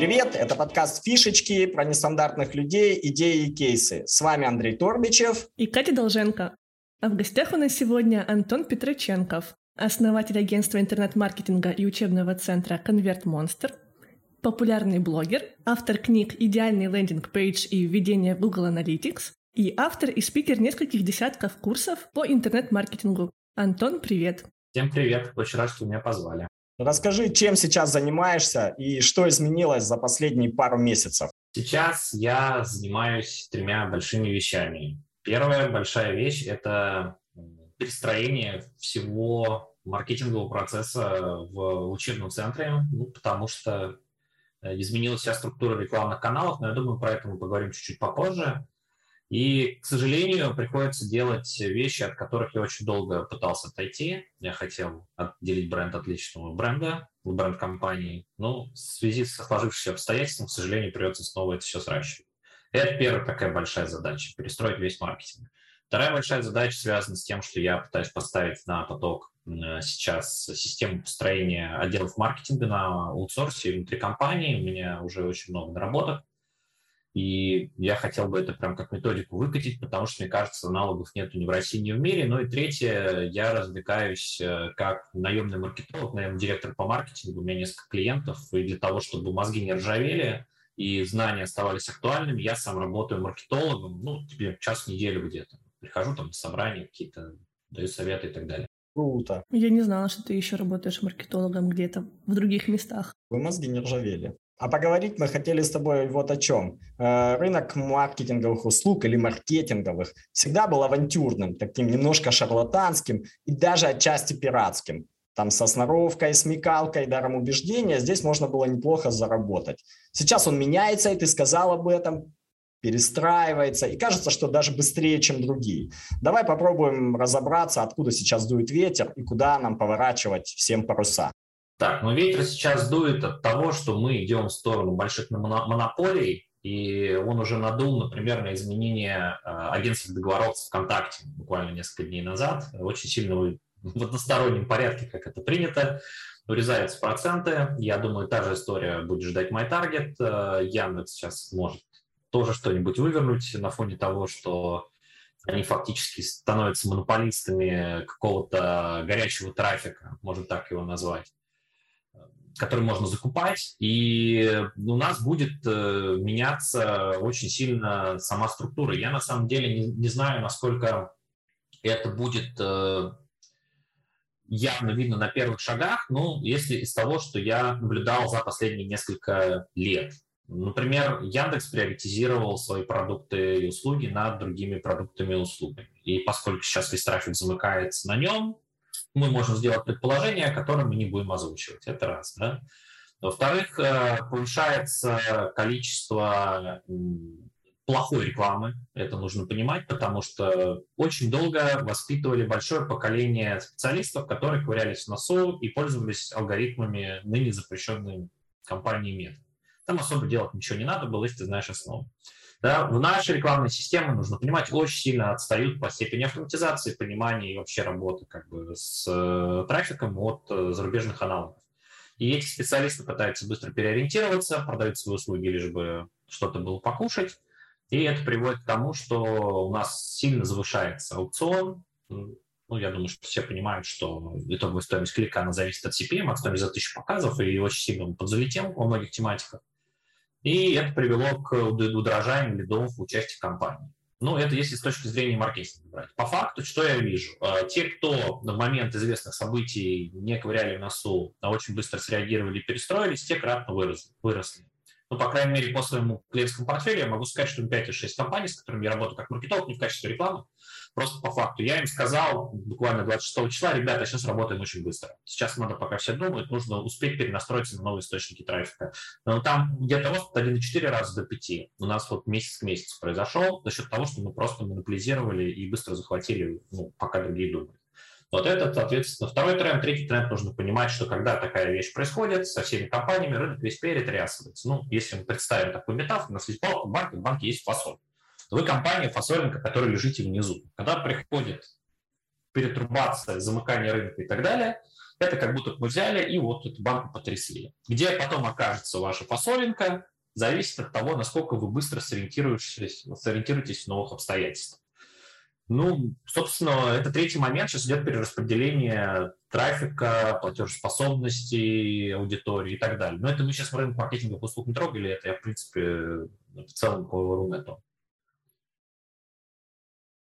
Привет, это подкаст «Фишечки» про нестандартных людей, идеи и кейсы. С вами Андрей Торбичев и Катя Долженко. А в гостях у нас сегодня Антон Петроченков, основатель агентства интернет-маркетинга и учебного центра «Convert Monster», популярный блогер, автор книг «Идеальный landing page» и «Введение в Google Analytics», и автор и спикер нескольких десятков курсов по интернет-маркетингу. Антон, привет! Всем привет! Очень рад, что меня позвали. Расскажи, чем сейчас занимаешься и что изменилось за последние пару месяцев? Сейчас я занимаюсь тремя большими вещами. Первая большая вещь – это перестроение всего маркетингового процесса в учебном центре, ну, потому что э, изменилась вся структура рекламных каналов, но я думаю, про это мы поговорим чуть-чуть попозже. И, к сожалению, приходится делать вещи, от которых я очень долго пытался отойти. Я хотел отделить бренд от личного бренда, бренд компании, но в связи с сложившимся обстоятельством, к сожалению, придется снова это все сращивать. Это первая такая большая задача – перестроить весь маркетинг. Вторая большая задача связана с тем, что я пытаюсь поставить на поток сейчас систему построения отделов маркетинга на аутсорсе внутри компании. У меня уже очень много наработок и я хотел бы это прям как методику выкатить, потому что, мне кажется, аналогов нет ни в России, ни в мире. Ну и третье, я развлекаюсь э, как наемный маркетолог, наемный директор по маркетингу. У меня несколько клиентов, и для того, чтобы мозги не ржавели и знания оставались актуальными, я сам работаю маркетологом, ну, тебе час в неделю где-то. Прихожу там на собрания какие-то, даю советы и так далее. Круто. Я не знала, что ты еще работаешь маркетологом где-то в других местах. Вы мозги не ржавели. А поговорить мы хотели с тобой вот о чем. Э, рынок маркетинговых услуг или маркетинговых всегда был авантюрным, таким немножко шарлатанским и даже отчасти пиратским. Там со сноровкой, смекалкой, даром убеждения здесь можно было неплохо заработать. Сейчас он меняется, и ты сказал об этом, перестраивается, и кажется, что даже быстрее, чем другие. Давай попробуем разобраться, откуда сейчас дует ветер и куда нам поворачивать всем паруса. Так, но ветер сейчас дует от того, что мы идем в сторону больших монополий, и он уже надул, например, на изменение а, агентских договоров ВКонтакте буквально несколько дней назад. Очень сильно в одностороннем порядке, как это принято, урезаются проценты. Я думаю, та же история будет ждать MyTarget. А, Яндекс сейчас может тоже что-нибудь вывернуть на фоне того, что они фактически становятся монополистами какого-то горячего трафика, можно так его назвать который можно закупать, и у нас будет э, меняться очень сильно сама структура. Я на самом деле не, не знаю, насколько это будет э, явно видно на первых шагах, ну, если из того, что я наблюдал за последние несколько лет. Например, Яндекс приоритизировал свои продукты и услуги над другими продуктами и услугами. И поскольку сейчас весь трафик замыкается на нем, мы можем сделать предположение, которое мы не будем озвучивать. Это раз. Да? Во-вторых, э, повышается количество плохой рекламы, это нужно понимать, потому что очень долго воспитывали большое поколение специалистов, которые ковырялись в носу и пользовались алгоритмами ныне запрещенной компанией Мета. Там особо делать ничего не надо было, если ты знаешь основу. Да, в нашей рекламной системе, нужно понимать, очень сильно отстают по степени автоматизации, понимания и вообще работы как бы с э, трафиком от э, зарубежных аналогов. И эти специалисты пытаются быстро переориентироваться, продают свои услуги, лишь бы что-то было покушать. И это приводит к тому, что у нас сильно завышается аукцион. Ну, я думаю, что все понимают, что итоговая стоимость клика, она зависит от CPM, от стоимости за тысячу показов, и очень сильно он подзалетел во многих тематиках. И это привело к удорожанию лидов в участии компании. Ну, это если с точки зрения маркетинга брать. По факту, что я вижу? Э, те, кто на момент известных событий не ковыряли в носу, а очень быстро среагировали и перестроились, те кратно выросли. выросли. Ну, по крайней мере, по своему клиентскому портфелю я могу сказать, что 5 или 6 компаний, с которыми я работаю как маркетолог, не в качестве рекламы, Просто по факту. Я им сказал буквально 26 числа, ребята, сейчас работаем очень быстро. Сейчас надо, пока все думают, нужно успеть перенастроиться на новые источники трафика. Но там где-то рост от 1,4 раза до 5. У нас вот месяц к месяцу произошел за счет того, что мы просто монополизировали и быстро захватили, ну, пока другие думают. Вот это, соответственно, второй тренд. Третий тренд нужно понимать, что когда такая вещь происходит со всеми компаниями, рынок весь перетрясывается. Ну, если мы представим такую метафору, у нас есть банк, в банке есть фасоль. Вы компания фасольника, которая лежите внизу. Когда приходит перетрубация, замыкание рынка и так далее, это как будто мы взяли и вот эту банку потрясли. Где потом окажется ваша фасолинка, зависит от того, насколько вы быстро сориентируетесь, сориентируетесь в новых обстоятельствах. Ну, собственно, это третий момент. Сейчас идет перераспределение трафика, платежеспособности аудитории и так далее. Но это мы сейчас рынок маркетинговых услуг не трогали, это я, в принципе, в целом по Рунету.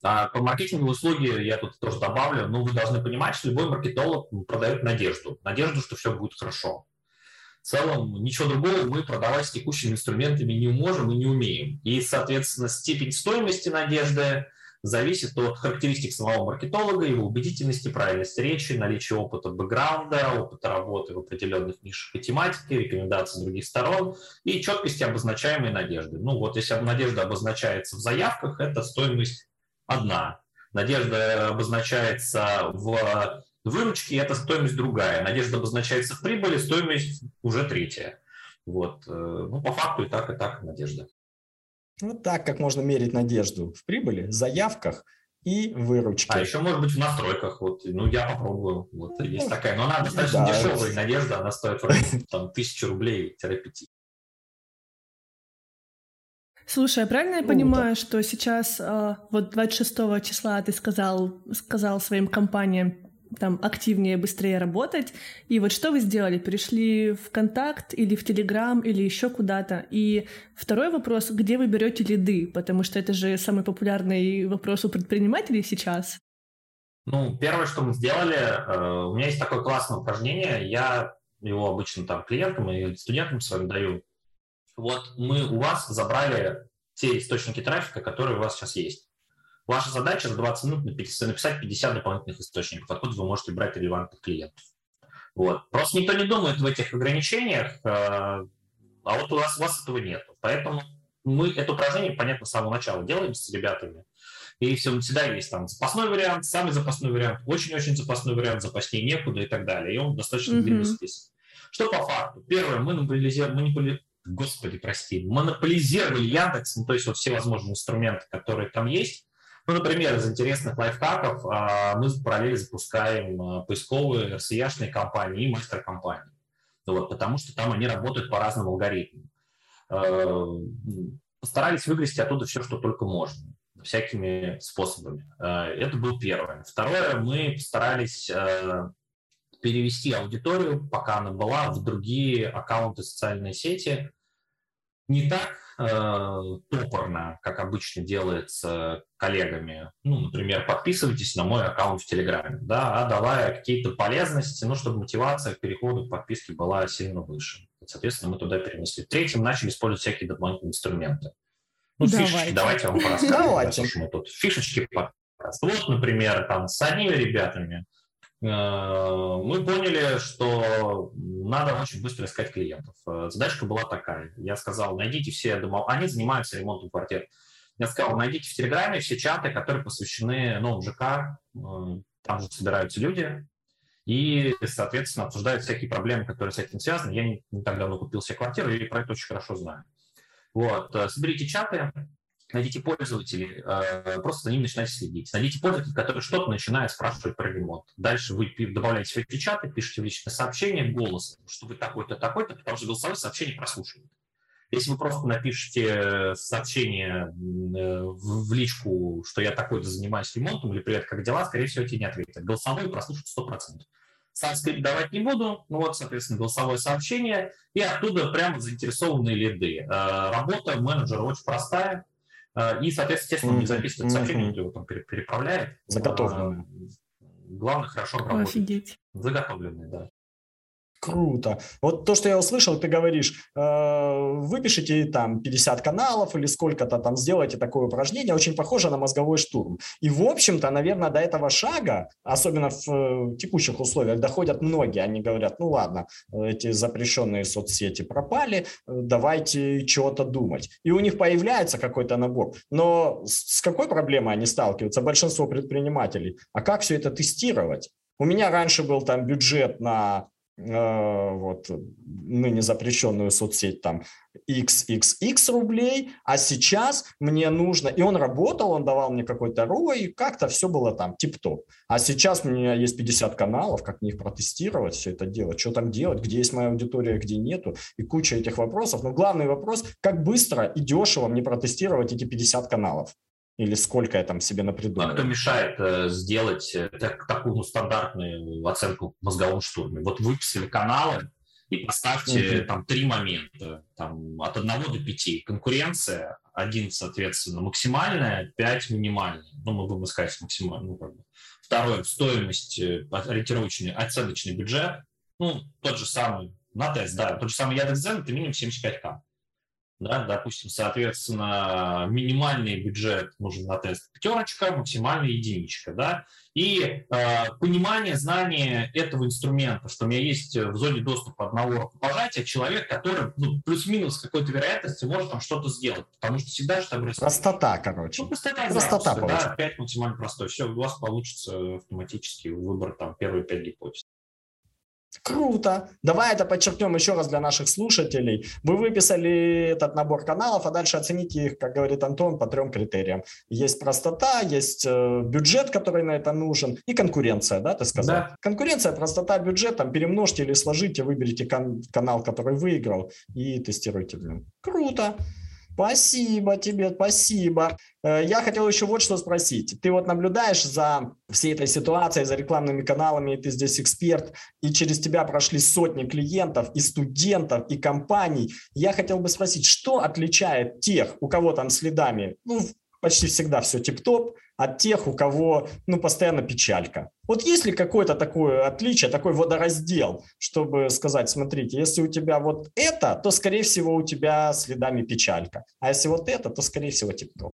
А по маркетинговой услуге я тут тоже добавлю, ну, вы должны понимать, что любой маркетолог продает надежду. Надежду, что все будет хорошо. В целом, ничего другого мы продавать с текущими инструментами не можем и не умеем. И, соответственно, степень стоимости надежды зависит от характеристик самого маркетолога, его убедительности, правильности речи, наличия опыта бэкграунда, опыта работы в определенных нишах и тематике, рекомендаций других сторон и четкости обозначаемой надежды. Ну вот если надежда обозначается в заявках, это стоимость одна. Надежда обозначается в выручке, это стоимость другая. Надежда обозначается в прибыли, стоимость уже третья. Вот. Э, ну, по факту и так, и так надежда. Вот так, как можно мерить надежду в прибыли, заявках и выручке. А еще, может быть, в настройках. Вот, ну, я попробую. Вот есть ну, такая. Но она достаточно да, дешевая надежда, она стоит там, тысячу рублей-пяти. Слушай, а правильно я ну, понимаю, что сейчас э, вот 26 числа ты сказал, сказал своим компаниям там активнее, быстрее работать. И вот что вы сделали? Перешли в Контакт или в Телеграм или еще куда-то? И второй вопрос, где вы берете лиды? Потому что это же самый популярный вопрос у предпринимателей сейчас. Ну, первое, что мы сделали, э, у меня есть такое классное упражнение, я его обычно там клиентам и студентам своим даю. Вот мы у вас забрали те источники трафика, которые у вас сейчас есть. Ваша задача за 20 минут написать 50 дополнительных источников, откуда вы можете брать релевантных клиентов. Вот. Просто никто не думает в этих ограничениях, э, а вот у вас, у вас этого нет. Поэтому мы это упражнение, понятно, с самого начала делаем с ребятами. И все, всегда есть там запасной вариант, самый запасной вариант, очень-очень запасной вариант, запаснее некуда и так далее. И он достаточно mm-hmm. длинный список. Что по факту? Первое, мы монополизировали, манипули... господи, прости, монополизировали Яндекс, ну, то есть вот все возможные инструменты, которые там есть, ну, например, из интересных лайфхаков а, мы в параллели запускаем а, поисковые RCA-шные компании и мастер-компании. Вот, потому что там они работают по разным алгоритмам. А, постарались выгрести оттуда все, что только можно, всякими способами. Это был первое. Второе, мы постарались перевести аудиторию, пока она была, в другие аккаунты социальной сети. Не так Э, топорно, как обычно делается коллегами. Ну, например, подписывайтесь на мой аккаунт в Телеграме, да, а давая какие-то полезности, ну, чтобы мотивация к переходу к подписке была сильно выше. Соответственно, мы туда перенесли. Третьим начали использовать всякие дополнительные инструменты. Ну, давайте. фишечки, давайте я вам порасскажу. Давайте. Мы тут фишечки подкаст. Вот, например, там с одними ребятами мы поняли, что надо очень быстро искать клиентов. Э, задачка была такая. Я сказал, найдите все дома... Они занимаются ремонтом квартир. Я сказал, найдите в Телеграме все чаты, которые посвящены новым ЖК. Э, там же собираются люди. И, соответственно, обсуждают всякие проблемы, которые с этим связаны. Я не, не так давно купил себе квартиру и про это очень хорошо знаю. Вот. Соберите чаты, найдите пользователей, э, просто за ним начинайте следить. Найдите пользователей, которые что-то начинают спрашивать про ремонт. Дальше вы добавляете в чаты, пишете в личное сообщение голосом, что вы такой-то, такой-то, потому что голосовое сообщение прослушивают. Если вы просто напишете сообщение э, в личку, что я такой-то занимаюсь ремонтом, или привет, как дела, скорее всего, тебе не ответят. Голосовые прослушают 100%. Сам скрипт давать не буду, ну вот, соответственно, голосовое сообщение, и оттуда прямо заинтересованные лиды. Э, работа менеджера очень простая, и, соответственно, не записывает сообщение, mm-hmm. его там переправляет. Заготовленное. Главное, хорошо работать. Офигеть. Заготовленные, да. Круто. Вот то, что я услышал, ты говоришь, э, выпишите там 50 каналов или сколько-то там, сделайте такое упражнение, очень похоже на мозговой штурм. И, в общем-то, наверное, до этого шага, особенно в э, текущих условиях, доходят многие. Они говорят, ну ладно, эти запрещенные соцсети пропали, давайте чего-то думать. И у них появляется какой-то набор. Но с какой проблемой они сталкиваются? Большинство предпринимателей. А как все это тестировать? У меня раньше был там бюджет на э, вот, ныне запрещенную соцсеть там XXX рублей, а сейчас мне нужно, и он работал, он давал мне какой-то ROI, и как-то все было там тип-топ. А сейчас у меня есть 50 каналов, как мне их протестировать, все это делать, что там делать, где есть моя аудитория, где нету, и куча этих вопросов. Но главный вопрос, как быстро и дешево мне протестировать эти 50 каналов. Или сколько я там себе напридумал? А кто мешает э, сделать э, так, такую ну, стандартную оценку в мозговом штурме? Вот выписали каналы и поставьте mm-hmm. там три момента, там, от одного до пяти. Конкуренция, один, соответственно, максимальная, пять минимальная. Ну, мы будем искать максимально. Ну, как бы. Второе, стоимость, э, ориентировочный, оценочный бюджет. Ну, тот же самый, на тест, да, тот же самый Яндекс.Дзен, это минимум 75к да, допустим, соответственно, минимальный бюджет нужен на тест пятерочка, максимальная единичка, да, и э, понимание, знание этого инструмента, что у меня есть в зоне доступа одного рукопожатия человек, который ну, плюс-минус какой-то вероятности может там что-то сделать, потому что всегда же там... Простота, короче. Ну, простота, простота да, да, 5 максимально простой. Все, у вас получится автоматически выбор там первые пять гипотез. Круто. Давай это подчеркнем еще раз для наших слушателей. Вы выписали этот набор каналов, а дальше оцените их, как говорит Антон, по трем критериям. Есть простота, есть э, бюджет, который на это нужен, и конкуренция, да, ты сказал? Да. Конкуренция, простота, бюджет, там перемножьте или сложите, выберите кан- канал, который выиграл, и тестируйте в нем. Круто. Спасибо тебе, спасибо. Э, я хотел еще вот что спросить. Ты вот наблюдаешь за всей этой ситуацией, за рекламными каналами, и ты здесь эксперт, и через тебя прошли сотни клиентов, и студентов, и компаний. Я хотел бы спросить, что отличает тех, у кого там следами, ну, почти всегда все тип-топ, от тех, у кого ну, постоянно печалька. Вот есть ли какое-то такое отличие, такой водораздел, чтобы сказать, смотрите, если у тебя вот это, то, скорее всего, у тебя следами печалька. А если вот это, то, скорее всего, тип-топ.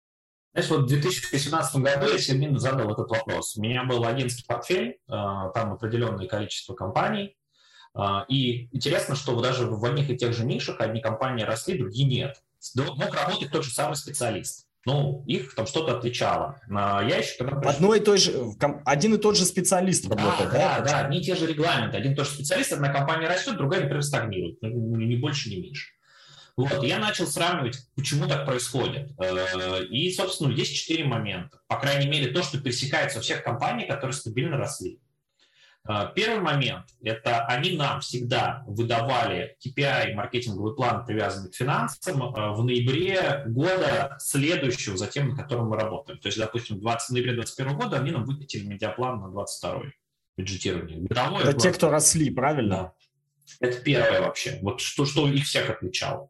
Знаешь, вот в 2018 году я себе задал этот вопрос. У меня был агентский портфель, э, там определенное количество компаний, э, и интересно, что даже в одних и тех же нишах одни компании росли, другие нет. Мог работать тот же самый специалист ну, их там что-то отличало. Я еще тогда... Одно и то же, один и тот же специалист работает, да? Да, да, одни и те же регламенты. Один и тот же специалист, одна компания растет, другая, например, стагнирует. Ну, ни больше, ни меньше. Вот, я начал сравнивать, почему так происходит. Э, и, собственно, есть четыре момента. По крайней мере, то, что пересекается у всех компаний, которые стабильно росли. А, первый момент – это они нам всегда выдавали KPI, маркетинговый план, привязанный к финансам, а, в ноябре года следующего за тем, на котором мы работаем. То есть, допустим, 20 ноября 2021 года они нам выкатили медиаплан на 22 бюджетирование. Годовой это план. те, кто росли, правильно? Да. Это первое вообще. Вот что, что их всех отличало.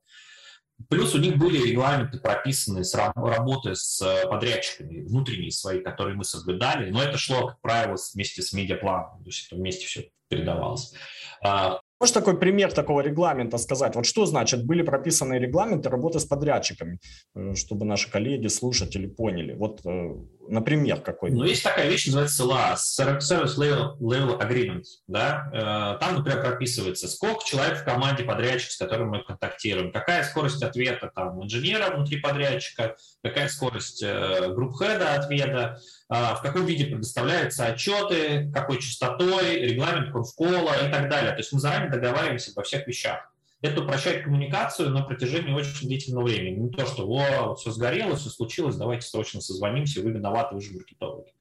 Плюс у них были регламенты прописаны с работы с э, подрядчиками, внутренние свои, которые мы соблюдали, но это шло, как правило, вместе с медиапланом, то есть это вместе все передавалось. Можешь такой пример такого регламента сказать? Вот что значит, были прописаны регламенты работы с подрядчиками, э, чтобы наши коллеги, слушатели поняли? Вот, э, например, какой? Ну, есть такая вещь, называется SLA, Service Level, Level Agreement. Да? Э, там, например, прописывается, сколько человек в команде подрядчика, с которым мы контактируем, какая скорость ответа там, инженера внутри подрядчика, какая скорость групп-хеда ответа, в каком виде предоставляются отчеты, какой частотой, регламент конфкола и так далее. То есть мы заранее договариваемся обо всех вещах. Это упрощает коммуникацию на протяжении очень длительного времени. Не то, что «О, все сгорело, все случилось, давайте срочно созвонимся, вы виноваты, вы же маркетологи».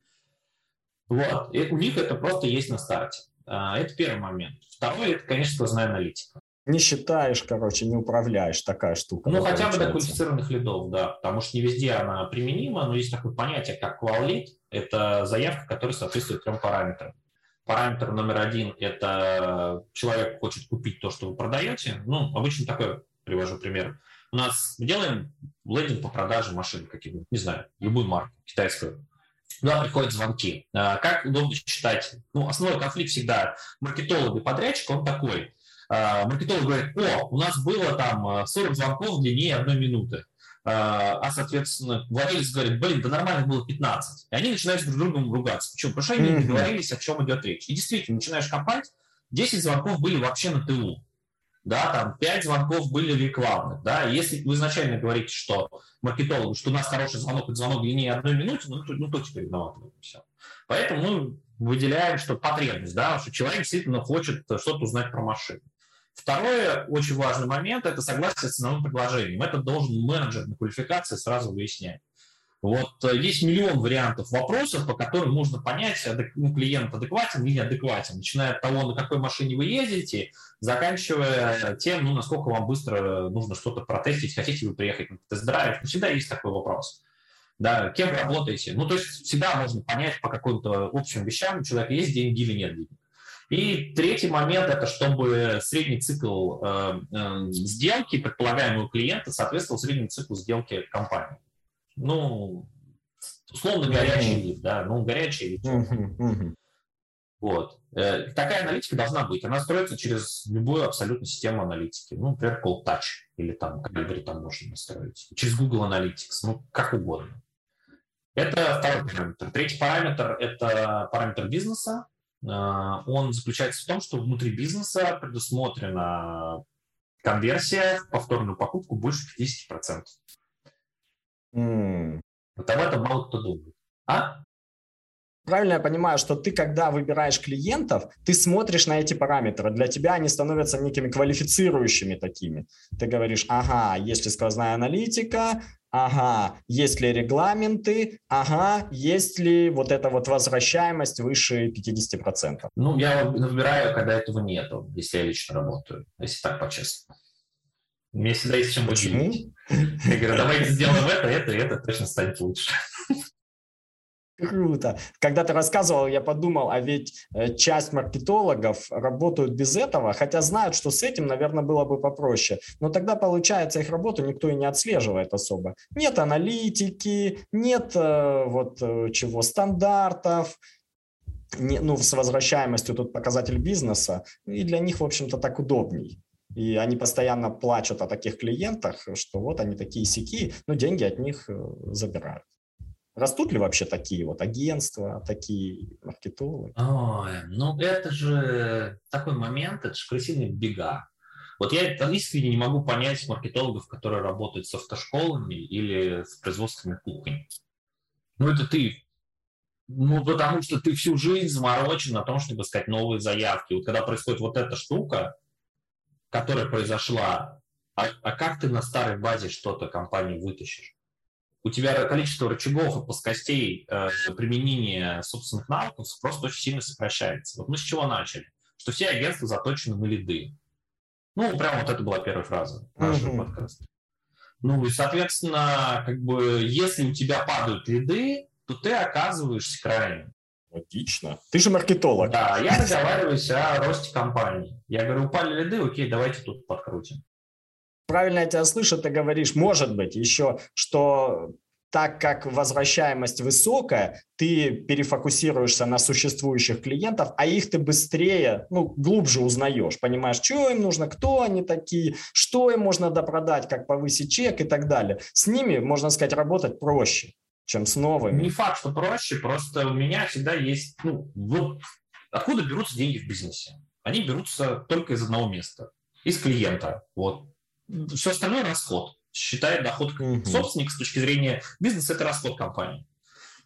Вот. И у них это просто есть на старте. А, это первый момент. Второй – это, конечно, сквозная аналитика не считаешь, короче, не управляешь, такая штука. Ну, хотя бы до квалифицированных лидов, да, потому что не везде она применима, но есть такое понятие, как qual это заявка, которая соответствует трем параметрам. Параметр номер один – это человек хочет купить то, что вы продаете. Ну, обычно такой, привожу пример. У нас мы делаем лендинг по продаже машин каких-нибудь, не знаю, любую марку китайскую. Туда приходят звонки. А, как удобно считать? Ну, основной конфликт всегда маркетолог и подрядчик, он такой. А, маркетолог говорит, о, у нас было там 40 звонков длиннее одной минуты. А, а, соответственно, владелец говорит, блин, да нормально было 15. И они начинают друг с другом ругаться. Почему? Потому что они не договорились, о чем идет речь. И действительно, начинаешь копать, 10 звонков были вообще на ТУ. Да, там 5 звонков были рекламных. Да, и если вы изначально говорите, что маркетологу, что у нас хороший звонок, это звонок длиннее одной минуты, ну, то, ну, то теперь виноваты все. Поэтому мы выделяем, что потребность, да, что человек действительно хочет что-то узнать про машину. Второй очень важный момент – это согласие с ценовым предложением. Это должен менеджер на квалификации сразу выяснять. Вот э, есть миллион вариантов вопросов, по которым можно понять, ну, клиент адекватен или неадекватен, начиная от того, на какой машине вы ездите, заканчивая тем, ну, насколько вам быстро нужно что-то протестить, хотите вы приехать на тест-драйв. Всегда есть такой вопрос. Да, кем вы работаете? Ну, то есть всегда можно понять по каким-то общим вещам, у человека есть деньги или нет денег. И третий момент – это чтобы средний цикл э, э, сделки предполагаемого клиента соответствовал среднему циклу сделки компании. Ну, условно горячий вид, да, ну, горячий вид. Вот. Э, такая аналитика должна быть. Она строится через любую абсолютно систему аналитики. Ну, например, Cold Touch или там Calibri там можно настроить. Через Google Analytics, ну, как угодно. Это второй параметр. Третий параметр – это параметр бизнеса. А, он заключается в том, что внутри бизнеса предусмотрена конверсия в повторную покупку больше 50%. Mm. Вот об этом мало кто думает. А? Правильно я понимаю, что ты, когда выбираешь клиентов, ты смотришь на эти параметры. Для тебя они становятся некими квалифицирующими такими. Ты говоришь, ага, есть ли сквозная аналитика, ага, есть ли регламенты, ага, есть ли вот эта вот возвращаемость выше 50%. Ну, я выбираю, когда этого нету, если я лично работаю, если так по-честному. Мне всегда есть чем удивить. Я говорю, давайте сделаем это, это это, точно станет лучше. Круто. Когда ты рассказывал, я подумал, а ведь э, часть маркетологов работают без этого, хотя знают, что с этим, наверное, было бы попроще. Но тогда, получается, их работу никто и не отслеживает особо. Нет аналитики, нет э, вот э, чего, стандартов, не, ну, с возвращаемостью тут показатель бизнеса, и для них, в общем-то, так удобней. И они постоянно плачут о таких клиентах, что вот они такие сики, но деньги от них забирают. Растут ли вообще такие вот агентства, такие маркетологи? Ой, ну это же такой момент, это же крысиные бега. Вот я искренне не могу понять маркетологов, которые работают с автошколами или с производственными кухнями. Ну это ты. Ну потому что ты всю жизнь заморочен на том, чтобы искать новые заявки. Вот когда происходит вот эта штука, которая произошла, а, а как ты на старой базе что-то компании вытащишь? У тебя количество рычагов и плоскостей э, применения собственных навыков просто очень сильно сокращается. Вот мы с чего начали? Что все агентства заточены на лиды. Ну, прям вот это была первая фраза нашего mm-hmm. подкаста. Ну, и, соответственно, как бы, если у тебя падают лиды, то ты оказываешься крайним. Логично. Ты же маркетолог. Да, я договариваюсь о росте компании. Я говорю, упали лиды, окей, давайте тут подкрутим правильно я тебя слышу, ты говоришь, может быть, еще, что так как возвращаемость высокая, ты перефокусируешься на существующих клиентов, а их ты быстрее, ну, глубже узнаешь, понимаешь, что им нужно, кто они такие, что им можно допродать, как повысить чек и так далее. С ними, можно сказать, работать проще, чем с новыми. Не факт, что проще, просто у меня всегда есть, ну, вот откуда берутся деньги в бизнесе? Они берутся только из одного места, из клиента. Вот все остальное расход. Считает доход mm-hmm. собственник с точки зрения бизнеса, это расход компании.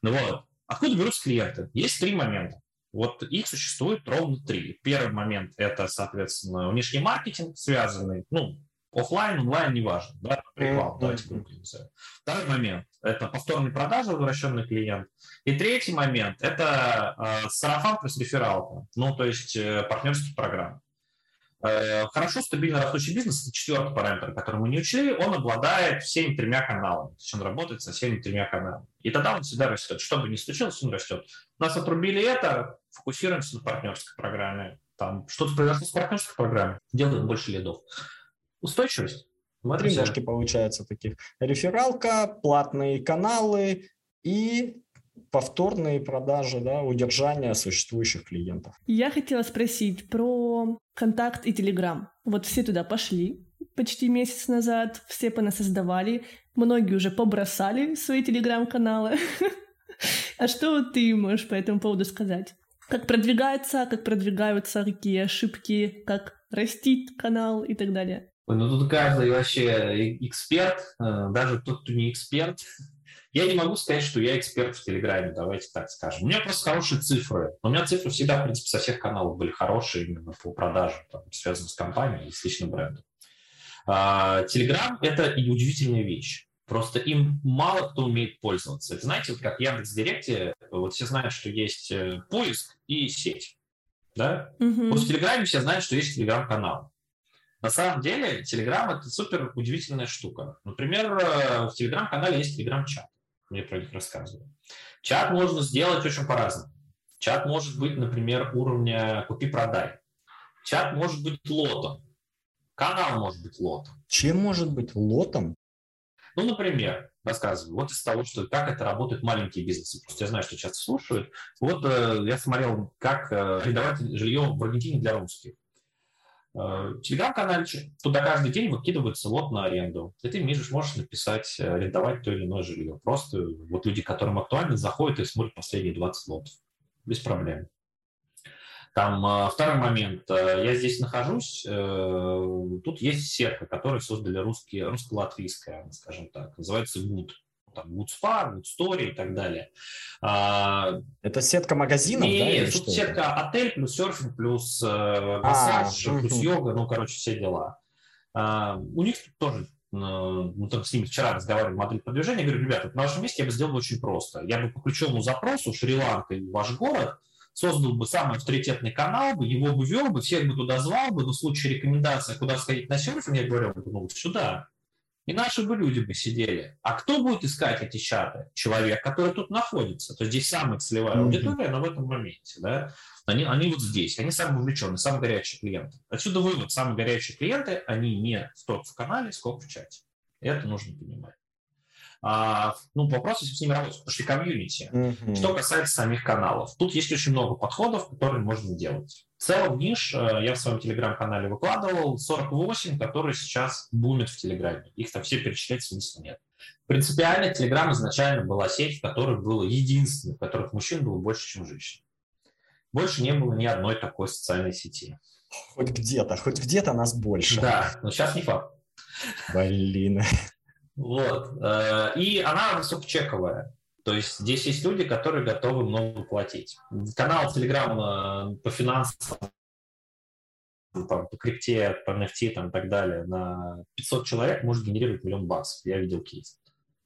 Ну вот. Откуда берутся клиенты? Есть три момента. Вот их существует ровно три. Первый момент – это, соответственно, внешний маркетинг, связанный, ну, офлайн, онлайн, неважно, да, рекламу, mm-hmm. давайте назовем. Второй момент – это повторные продажи, возвращенный клиент. И третий момент – это э, сарафан плюс рефералка, ну, то есть э, партнерские программы. Э, хорошо, стабильно растущий бизнес – это четвертый параметр, который мы не учли. Он обладает всеми тремя каналами. То есть он работает со всеми тремя каналами. И тогда он всегда растет. Что бы ни случилось, он растет. Нас отрубили это, фокусируемся на партнерской программе. Там что-то произошло с партнерской программой, делаем больше лидов. Устойчивость. Три ножки получается таких. Рефералка, платные каналы и повторные продажи, да, удержание существующих клиентов. Я хотела спросить про контакт и Телеграм. Вот все туда пошли почти месяц назад, все понасоздавали, многие уже побросали свои Телеграм-каналы. А что ты можешь по этому поводу сказать? Как продвигается, как продвигаются, какие ошибки, как растит канал и так далее? ну тут каждый вообще эксперт, э, даже тот, кто не эксперт, Я не могу сказать, что я эксперт в Телеграме, давайте так скажем. У меня просто хорошие цифры. У меня цифры всегда, в принципе, со всех каналов были хорошие именно по продажам, там, связанным с компанией и с личным брендом. Телеграм – это и удивительная вещь. Просто им мало кто умеет пользоваться. Это, знаете, вот как в Яндекс.Директе, вот все знают, что есть э, поиск и сеть. Да? Угу. Вот в Телеграме все знают, что есть Телеграм-канал. На самом деле, Телеграм – это супер удивительная штука. Например, э, в Телеграм-канале есть Телеграм-чат. Мне про них рассказывали. Чат можно сделать очень по-разному. Чат может быть, например, уровня «купи-продай». Чат может быть лотом. Канал может быть лотом. Чем может быть лотом? Ну, например, рассказываю, вот из того, что как это работают маленькие бизнесы. Просто я знаю, что часто слушают. Вот э, я смотрел, как э, арендовать жилье в Аргентине для русских. Э, Телеграм-канальчик, туда каждый день выкидывается лот на аренду. И ты можешь, можешь написать, э, арендовать то или иное жилье. Просто вот люди, которым актуально, заходят и смотрят последние 20 лотов. Без проблем. Там э, второй момент. Я здесь нахожусь. Тут есть сетка, которую создали русские, русско-латвийская, скажем так. Называется Good там, Woodspar, Woodstory и так далее. А, это сетка магазинов, не, да? Нет, тут сетка отель плюс серфинг плюс э, массаж а, плюс угу. йога, ну, короче, все дела. А, у них тоже ну, мы там с ними вчера разговаривали в модели продвижения, говорю, ребята, на вашем месте я бы сделал очень просто. Я бы по ключевому запросу Шри-Ланка и ваш город создал бы самый авторитетный канал, бы, его бы вел бы, всех бы туда звал бы, но в случае рекомендации, куда сходить на серфинг, я говорил бы, ну вот сюда и наши бы люди бы сидели. А кто будет искать эти чаты? Человек, который тут находится. То есть здесь самая целевая mm-hmm. аудитория, но в этом моменте. Да? Они, они вот здесь, они самые вовлеченные, самые горячие клиенты. Отсюда вывод, самые горячие клиенты, они не столько в канале, сколько в чате. Это нужно понимать. А, ну, вопрос, если с ними работать, потому что комьюнити. Mm-hmm. Что касается самих каналов, тут есть очень много подходов, которые можно делать. В целом ниш, э, я в своем телеграм-канале выкладывал, 48, которые сейчас бумят в телеграме. Их там все перечислять смысла нет. Принципиально телеграм изначально была сеть, в которой было единственной, в которых мужчин было больше, чем женщин. Больше не было ни одной такой социальной сети. Хоть где-то, хоть где-то нас больше. Да, но сейчас не факт. Блин. Вот. Э, и она высокочековая. То есть здесь есть люди, которые готовы много платить. Канал Telegram э, по финансам, там, по крипте, по NFT там, и так далее на 500 человек может генерировать миллион баксов. Я видел кейс.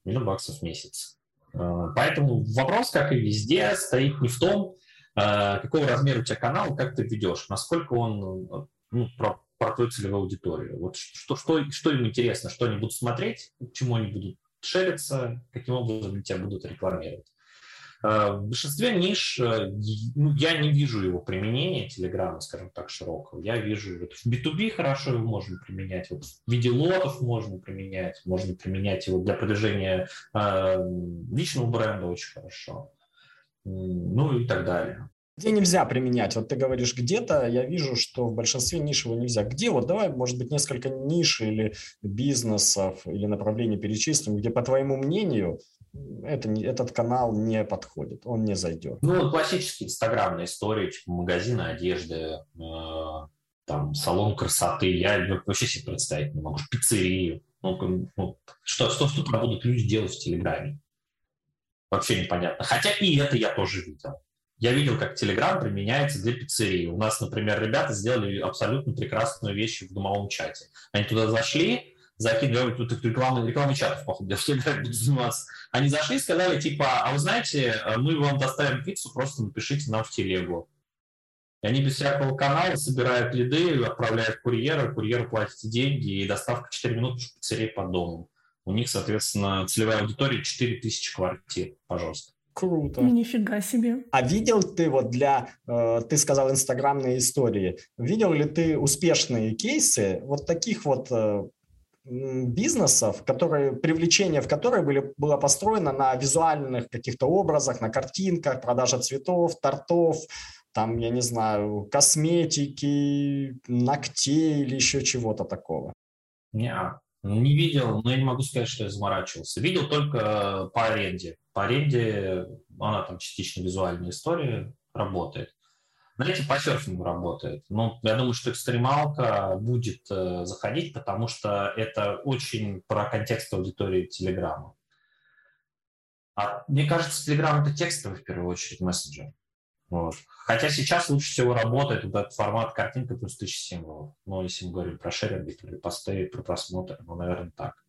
Миллион баксов в месяц. Э, поэтому вопрос, как и везде, стоит не в том, какого размера у тебя канал, как ты ведешь, насколько он ну, про твою целевую аудиторию. Вот что, что, что им интересно, что они будут смотреть, к чему они будут шериться, каким образом тебя будут рекламировать. А, в большинстве ниш э, ну, я не вижу его применения, Телеграма, скажем так, широкого. Я вижу, вот в B2B хорошо его можно применять, вот в виде лотов можно применять, можно применять его для продвижения э, личного бренда очень хорошо, ну и так далее. Где нельзя применять? Вот ты говоришь, где-то я вижу, что в большинстве ниш его нельзя. Где вот давай, может быть, несколько ниш или бизнесов или направлений перечислим, где, по твоему мнению, это, этот канал не подходит, он не зайдет. Ну, классические инстаграмные истории, типа магазины одежды, э, там, салон красоты, я вообще себе представить не могу, пиццерию. Ну, ну, что, что, что там будут люди делать в Телеграме? Вообще непонятно. Хотя и это я тоже видел. Я видел, как Telegram применяется для пиццерии. У нас, например, ребята сделали абсолютно прекрасную вещь в домовом чате. Они туда зашли, закинули, тут рекламы, рекламы чатов, походу, я все будут заниматься. Они зашли и сказали, типа, а вы знаете, мы вам доставим пиццу, просто напишите нам в телегу. И они без всякого канала собирают лиды, отправляют курьера, курьеру платите деньги, и доставка 4 минуты в пиццерии по дому. У них, соответственно, целевая аудитория 4000 квартир, пожалуйста. Круто. Ну, нифига себе. А видел ты вот для, э, ты сказал, инстаграмные истории, видел ли ты успешные кейсы вот таких вот э, бизнесов, которые, привлечение в которые были, было построено на визуальных каких-то образах, на картинках, продажа цветов, тортов, там, я не знаю, косметики, ногтей или еще чего-то такого? Не, не видел, но я не могу сказать, что я заморачивался. Видел только по аренде по аренде, она там частично визуальная история, работает. Знаете, по серфингу работает. Но я думаю, что экстремалка будет э, заходить, потому что это очень про контекст аудитории Телеграма. А мне кажется, Telegram это текстовый в первую очередь мессенджер. Вот. Хотя сейчас лучше всего работает вот этот формат картинка плюс тысяча символов. Ну, если мы говорим про шеринг или посты, про просмотр, ну, наверное, так.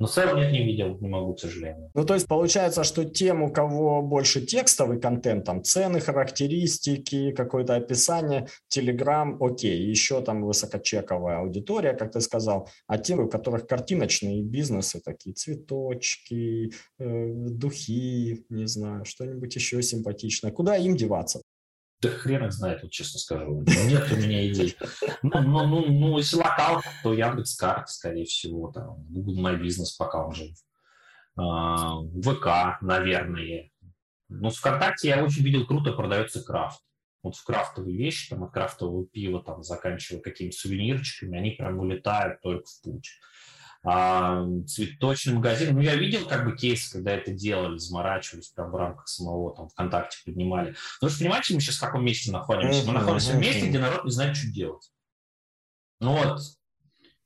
Но целом нет, не видел, не могу, к сожалению. Ну, то есть получается, что тем, у кого больше текстовый контент, там цены, характеристики, какое-то описание, Telegram, окей, еще там высокочековая аудитория, как ты сказал, а те, у которых картиночные бизнесы, такие цветочки, э, духи, не знаю, что-нибудь еще симпатичное, куда им деваться? Да хрен их знает, вот честно скажу. Нет у меня идей. Ну, ну, ну, ну если локал, то Яндекс.Карт, скорее всего, там, Google My Business, пока он жив. А, ВК, наверное. Но в ВКонтакте я очень видел, круто продается крафт. Вот в крафтовые вещи, там, от крафтового пива, там, заканчивая какими-то сувенирчиками, они прям улетают только в путь а, цветочный магазин. Ну, я видел как бы кейс, когда это делали, заморачивались прям в рамках самого там ВКонтакте поднимали. Ну, вы же понимаете, мы сейчас в каком месте находимся? Мы находимся в месте, где народ не знает, что делать. Ну вот,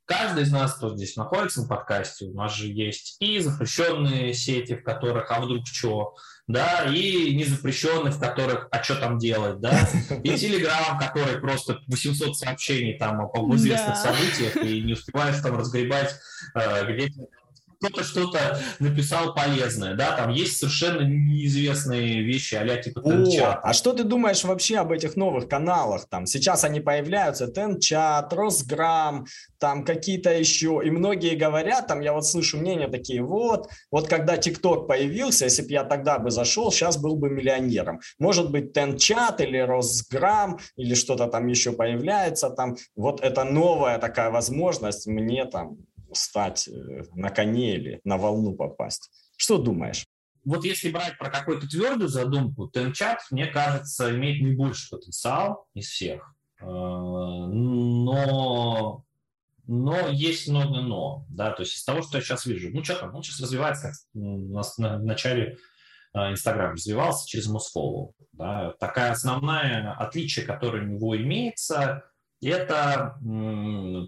каждый из нас, кто здесь находится на подкасте, у нас же есть и запрещенные сети, в которых, а вдруг что, да, и незапрещенных, в которых, а что там делать, да, и Телеграм, который просто 800 сообщений там об известных да. событиях, и не успеваешь там разгребать, э, где кто-то что-то написал полезное, да, там есть совершенно неизвестные вещи, а типа Тенчат. А что ты думаешь вообще об этих новых каналах? Там сейчас они появляются, Тенчат, Росграм, там какие-то еще, и многие говорят, там я вот слышу мнения такие, вот, вот когда ТикТок появился, если бы я тогда бы зашел, сейчас был бы миллионером. Может быть, Тенчат или Росграм или что-то там еще появляется, там вот это новая такая возможность мне там стать э, на коне или на волну попасть. Что думаешь? Вот если брать про какую-то твердую задумку, Тенчат, мне кажется, имеет наибольший потенциал из всех. Э, но, но есть много но. Да? То есть из того, что я сейчас вижу. Ну, что там, он сейчас развивается, как на, на, в начале э, Инстаграм развивался через Mosfollow. Да? Такая основная отличие, которое у него имеется – это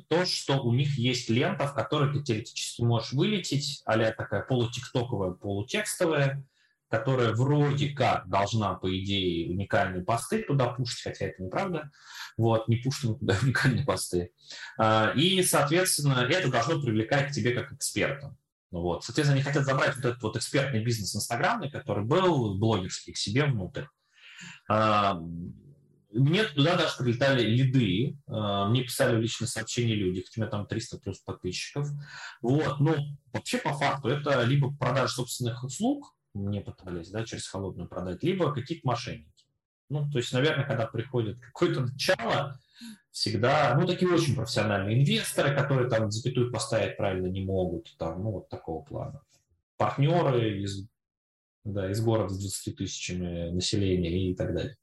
то, что у них есть лента, в которой ты теоретически можешь вылететь, а такая полутиктоковая, полутекстовая, которая вроде как должна, по идее, уникальные посты туда пушить, хотя это неправда. Вот, не пушим туда уникальные посты. А, и, соответственно, это должно привлекать к тебе как эксперта. Вот. Соответственно, они хотят забрать вот этот вот экспертный бизнес инстаграмный, который был блогерский, к себе внутрь. Мне туда даже прилетали лиды, а, мне писали личные сообщения люди, у меня там 300 плюс подписчиков. Вот, ну, вообще по факту это либо продажа собственных услуг, мне пытались, да, через холодную продать, либо какие-то мошенники. Ну, то есть, наверное, когда приходит какое-то начало, всегда, ну, такие очень профессиональные инвесторы, которые там запятую поставить правильно не могут, там, ну, вот такого плана. Партнеры из, да, из города с 20 тысячами населения и так далее.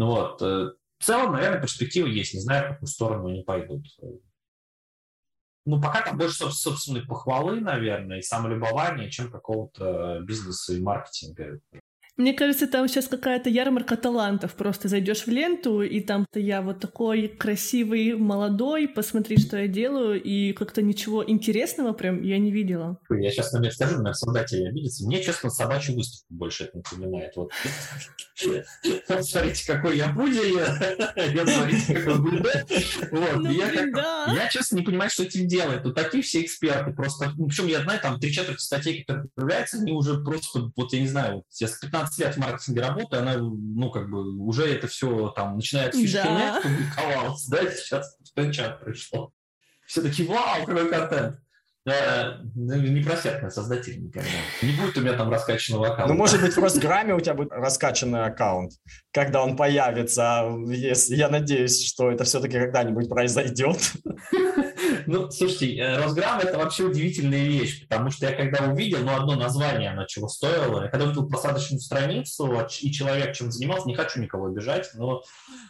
Ну вот, э, в целом, наверное, перспективы есть. Не знаю, в какую сторону они пойдут. Ну, пока там больше собственной похвалы, наверное, и самолюбования, чем какого-то бизнеса и маркетинга. Мне кажется, там сейчас какая-то ярмарка талантов. Просто зайдешь в ленту, и там-то я вот такой красивый, молодой, посмотри, что я делаю, и как-то ничего интересного прям я не видела. Я сейчас, наверное, скажу, наверное, создатели обидятся. Мне, честно, собачью выставку больше это напоминает. Вот. Смотрите, какой я пудель, я смотрите, какой. Вот. Ну, я, честно, не понимаю, что этим делает. Вот такие все эксперты просто... Ну, причем я знаю, там три четверти статей, которые появляются, они уже просто, вот я не знаю, с 15 15 лет в маркетинге работаю, она, ну, как бы, уже это все там начинает фишки да. да, сейчас в чат пришло. Все таки вау, какой контент. Да, не просят на создатель никогда. Не будет у меня там раскачанного аккаунта. Ну, может быть, в Росграме у тебя будет раскачанный аккаунт, когда он появится. Если, я надеюсь, что это все-таки когда-нибудь произойдет. Ну, слушайте, э, Росграм – это вообще удивительная вещь, потому что я когда увидел, ну, одно название, оно чего стоило, я когда увидел посадочную страницу, и человек чем занимался, не хочу никого обижать, но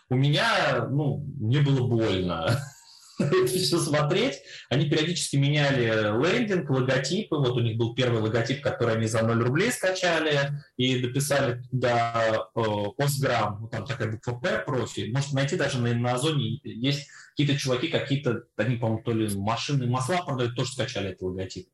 у меня, ну, мне было больно. это все смотреть. Они периодически меняли лендинг, логотипы. Вот у них был первый логотип, который они за 0 рублей скачали и дописали туда э, Postgram, ну, там такая буква П, профи. Можете найти даже на, на Озоне есть какие-то чуваки, какие-то, они, по-моему, то ли машины масла продают, тоже скачали этот логотип.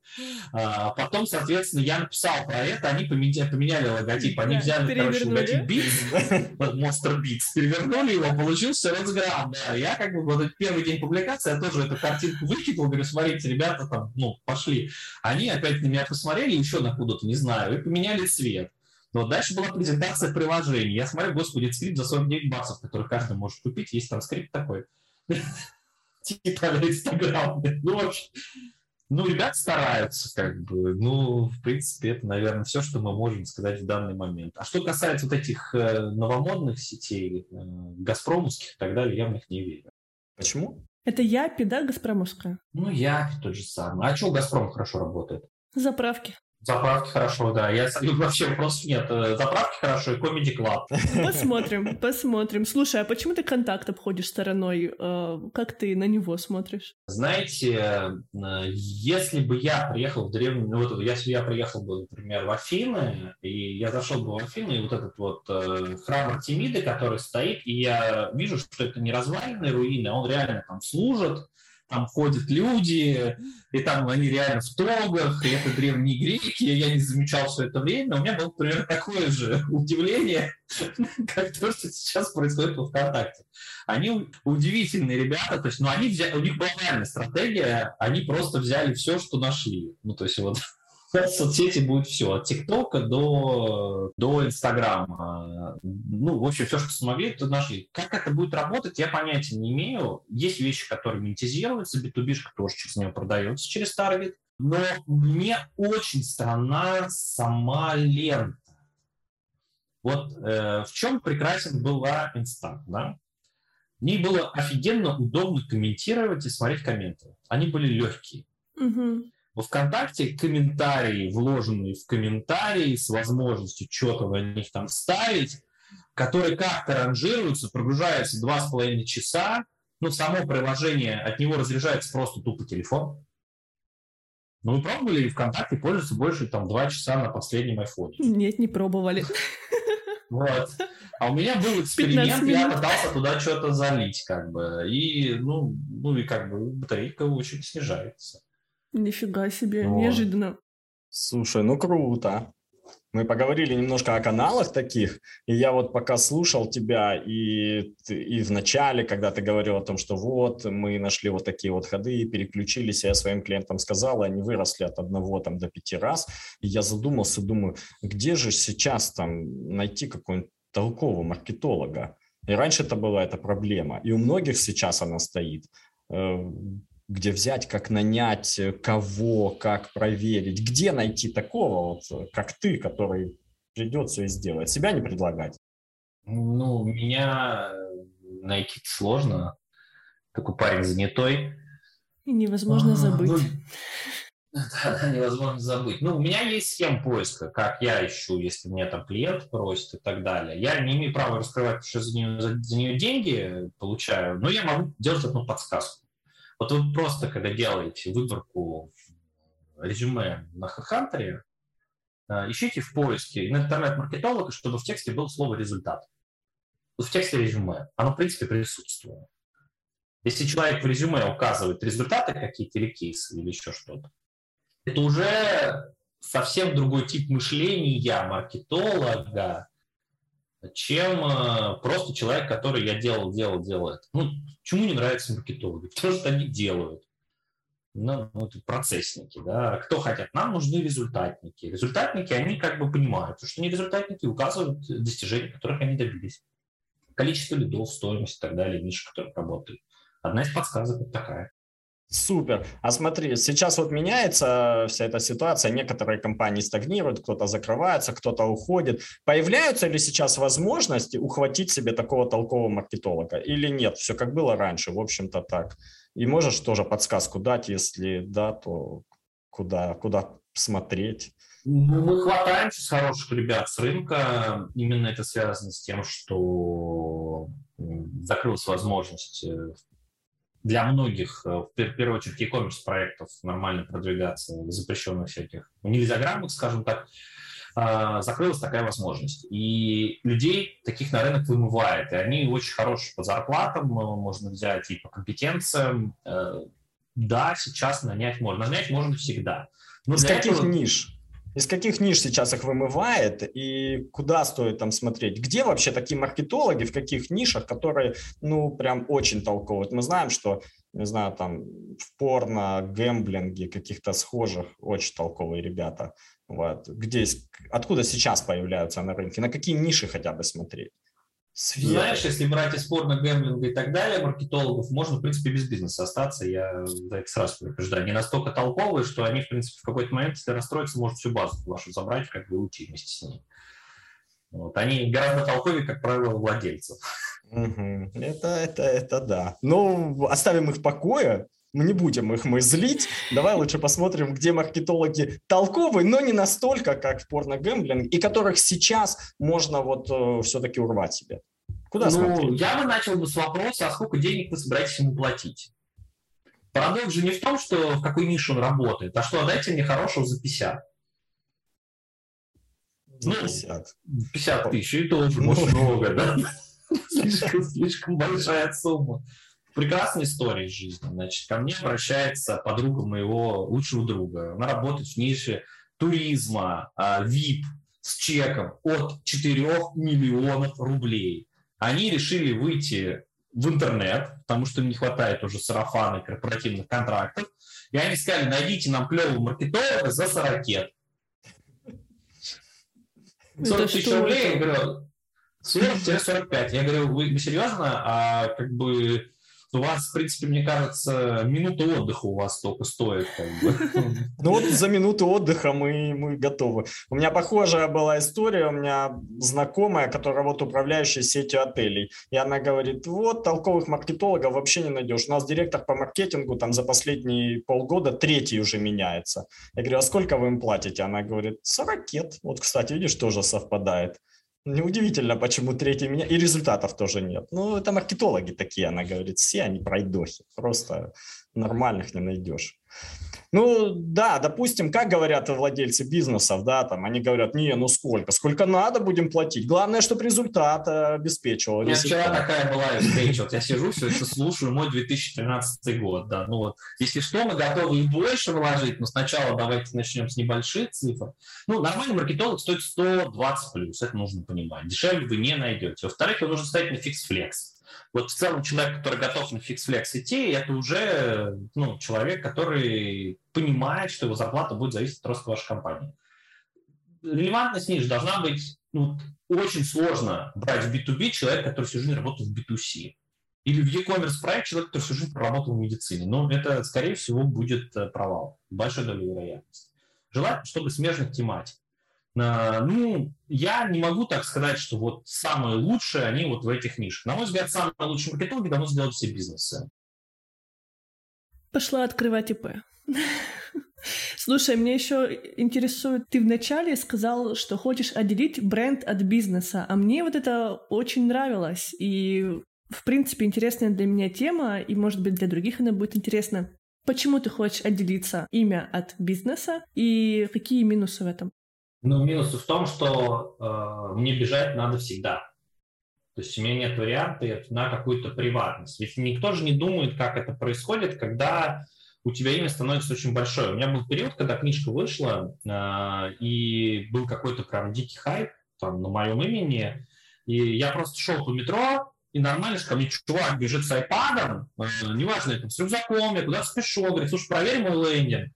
А, потом, соответственно, я написал про это, они поменяли, поменяли логотип. Они взяли, короче, логотип Beats, Monster Beats, перевернули его, получился Росграм. Да. Я как бы вот первый день публикации, я тоже эту картинку выкинул, говорю, смотрите, ребята там, ну, пошли. Они опять на меня посмотрели, еще на куда-то, не знаю, и поменяли цвет. Но дальше была презентация приложений. Я смотрю, господи, скрипт за 49 баксов, который каждый может купить. Есть там скрипт такой. Типа Инстаграм. Ну, вообще, ну, ребят стараются, как бы. Ну, в принципе, это, наверное, все, что мы можем сказать в данный момент. А что касается вот этих э, новомодных сетей, э, газпромовских и так далее, я в них не верю. Почему? Это Япи, да, газпромовская? Ну, Япи тот же самый. А что у Газпрома хорошо работает? Заправки. Заправки хорошо, да. Я вообще вопросов нет. Э, заправки хорошо и Comedy Club. Посмотрим, посмотрим. Слушай, а почему ты контакт обходишь стороной? Э, как ты на него смотришь? Знаете, э, если бы я приехал в древнюю, ну вот если я приехал бы, например, в Афины, и я зашел бы в Афины, и вот этот вот храм Артемиды, который стоит, и я вижу, что это не разваленные руины, а он реально там служит, там ходят люди, и там они реально в тогах, и это древние греки, я не замечал все это время. У меня было примерно такое же удивление, как то, что сейчас происходит во ВКонтакте. Они удивительные ребята, то есть, ну, они взяли, у них была реальная стратегия, они просто взяли все, что нашли. Ну, то есть, вот в соцсети будет все, от ТикТока до, до Инстаграма. Ну, в общем, все, что смогли, то нашли. Как это будет работать, я понятия не имею. Есть вещи, которые монетизируются, битубишка тоже через него продается, через таргет. Но мне очень странна сама лента. Вот э, в чем прекрасен была Инста, да? В ней было офигенно удобно комментировать и смотреть комменты. Они были легкие. Угу. Во ВКонтакте комментарии, вложенные в комментарии с возможностью что-то в них там вставить, которые как-то ранжируются, прогружаются два с половиной часа, ну, само приложение, от него разряжается просто тупо телефон. Ну, вы пробовали ВКонтакте пользоваться больше, там, два часа на последнем айфоне? Нет, не пробовали. Вот. А у меня был эксперимент, я пытался туда что-то залить, как бы, и, ну, ну, и как бы батарейка очень снижается. Нифига себе, вот. неожиданно. Слушай, ну круто. Мы поговорили немножко о каналах таких, и я вот пока слушал тебя, и, и в начале, когда ты говорил о том, что вот, мы нашли вот такие вот ходы, переключились, я своим клиентам сказал, и они выросли от одного там до пяти раз, и я задумался, думаю, где же сейчас там найти какого-нибудь толкового маркетолога? И раньше это была эта проблема, и у многих сейчас она стоит э, где взять, как нанять, э, кого, как проверить, где найти такого, вот, э, как ты, который придет все и сделает, себя не предлагать. Ну, меня э, найти сложно, такой парень занятой. И невозможно а, забыть. Ну, да, невозможно забыть. Ну, у меня есть схема поиска, как я ищу, если мне там клиент просит и так далее. Я не имею права раскрывать, что за нее, за, за нее деньги получаю, но я могу делать одну подсказку. Вот вы просто, когда делаете выборку резюме на HeadHunter, э, ищите в поиске интернет-маркетолога, чтобы в тексте было слово «результат». В тексте резюме. Оно, в принципе, присутствует. Если человек в резюме указывает результаты какие-то или кейсы или еще что-то, это уже совсем другой тип мышления маркетолога, чем э, просто человек, который я делал, делал, делает. Ну, чему не нравится маркетологи? Потому что они делают. Ну, вот процессники, да. Кто хотят? Нам нужны результатники. Результатники, они как бы понимают, что они результатники указывают достижения, которых они добились. Количество лидов, стоимость и так далее, ниша, которая работает. Одна из подсказок вот такая. Супер. А смотри, сейчас вот меняется вся эта ситуация. Некоторые компании стагнируют, кто-то закрывается, кто-то уходит. Появляются ли сейчас возможности ухватить себе такого толкового маркетолога или нет? Все как было раньше, в общем-то так. И можешь тоже подсказку дать, если да, то куда, куда смотреть? Ну, мы хватаем сейчас хороших ребят с рынка. Именно это связано с тем, что закрылась возможность э, для многих, э, в первую очередь, e-commerce проектов нормально продвигаться в запрещенных всяких нельзяграммах, скажем так, а, закрылась такая возможность. И людей таких на рынок вымывает. И они очень хорошие по зарплатам, можно взять и по компетенциям. Э, да, сейчас нанять можно. Нанять можно всегда. Но Из каких этого... ниш? Из каких ниш сейчас их вымывает и куда стоит там смотреть? Где вообще такие маркетологи, в каких нишах, которые, ну, прям очень толковые? Мы знаем, что, не знаю, там в порно, гэмблинге, каких-то схожих очень толковые ребята. Вот. Где, откуда сейчас появляются на рынке? На какие ниши хотя бы смотреть? Свет. Знаешь, если брать из порно, гэмблинга и так далее, маркетологов, можно, в принципе, без бизнеса остаться. Я за это сразу предупреждаю. Они настолько толковые, что они, в принципе, в какой-то момент, если расстроиться, может всю базу вашу забрать, как бы уйти вместе с ней. Вот. Они гораздо толковее, как правило, владельцев. Угу. Это, это, это да. Ну, оставим их в покое мы не будем их мы злить. Давай лучше посмотрим, где маркетологи толковые, но не настолько, как в порно-гэмблинг, и которых сейчас можно вот э, все-таки урвать себе. Куда ну, смотреть? Я бы начал бы с вопроса, а сколько денег вы собираетесь ему платить? Парадокс же не в том, что в какой нише он работает, а что отдайте мне хорошего за 50. За 50. Ну, 50 тысяч, и тоже ну, много, да? Слишком, слишком большая сумма прекрасная история из жизни. Значит, ко мне обращается подруга моего лучшего друга. Она работает в нише туризма, VIP а, с чеком от 4 миллионов рублей. Они решили выйти в интернет, потому что им не хватает уже сарафана и корпоративных контрактов. И они сказали, найдите нам клевого маркетолога за 40 40 тысяч рублей, я говорю, 40-45. Я говорю, вы серьезно? А как бы у вас, в принципе, мне кажется, минута отдыха у вас только стоит. Ну вот за минуту отдыха мы, мы готовы. У меня похожая была история. У меня знакомая, которая вот управляющая сетью отелей. И она говорит, вот толковых маркетологов вообще не найдешь. У нас директор по маркетингу там за последние полгода третий уже меняется. Я говорю, а сколько вы им платите? Она говорит, 40 Вот, кстати, видишь, тоже совпадает. Неудивительно, почему третий меня... И результатов тоже нет. Ну, это маркетологи такие, она говорит. Все они пройдохи. Просто нормальных не найдешь. Ну, да, допустим, как говорят владельцы бизнесов, да, там, они говорят, не, ну сколько, сколько надо будем платить. Главное, чтобы результат э, обеспечивал. У меня вчера такая была встреча, вот я сижу, все это слушаю, мой 2013 год, да, ну вот, если что, мы готовы и больше вложить, но сначала давайте начнем с небольших цифр. Ну, нормальный маркетолог стоит 120 плюс, это нужно понимать. Дешевле вы не найдете. Во-вторых, вы нужно ставить на fix-flex. Вот в целом человек, который готов на fix-flex идти, это уже ну, человек, который понимает, что его зарплата будет зависеть от роста вашей компании. Релевантность ниже должна быть ну, очень сложно брать в B2B человека, который всю жизнь работает в B2C. Или в e-commerce проект человек, который всю жизнь проработал в медицине. Но это, скорее всего, будет э, провал. Большая доля вероятности. Желательно, чтобы смежных тематик. А, ну, я не могу так сказать, что вот самые лучшие, они вот в этих нишах. На мой взгляд, самые лучшие маркетологи давно сделали все бизнесы. Пошла открывать ИП. Слушай, мне еще интересует, ты вначале сказал, что хочешь отделить бренд от бизнеса, а мне вот это очень нравилось, и в принципе интересная для меня тема, и может быть для других она будет интересна. Почему ты хочешь отделиться имя от бизнеса и какие минусы в этом? Ну, минус в том, что э, мне бежать надо всегда. То есть у меня нет варианта на какую-то приватность. Ведь никто же не думает, как это происходит, когда у тебя имя становится очень большое. У меня был период, когда книжка вышла, э, и был какой-то прям дикий хайп там, на моем имени. И я просто шел по метро, и нормально, что ко мне чувак бежит с айпадом, э, неважно, там, с рюкзаком, я куда-то спешу, говорит, слушай, проверь мой лендинг.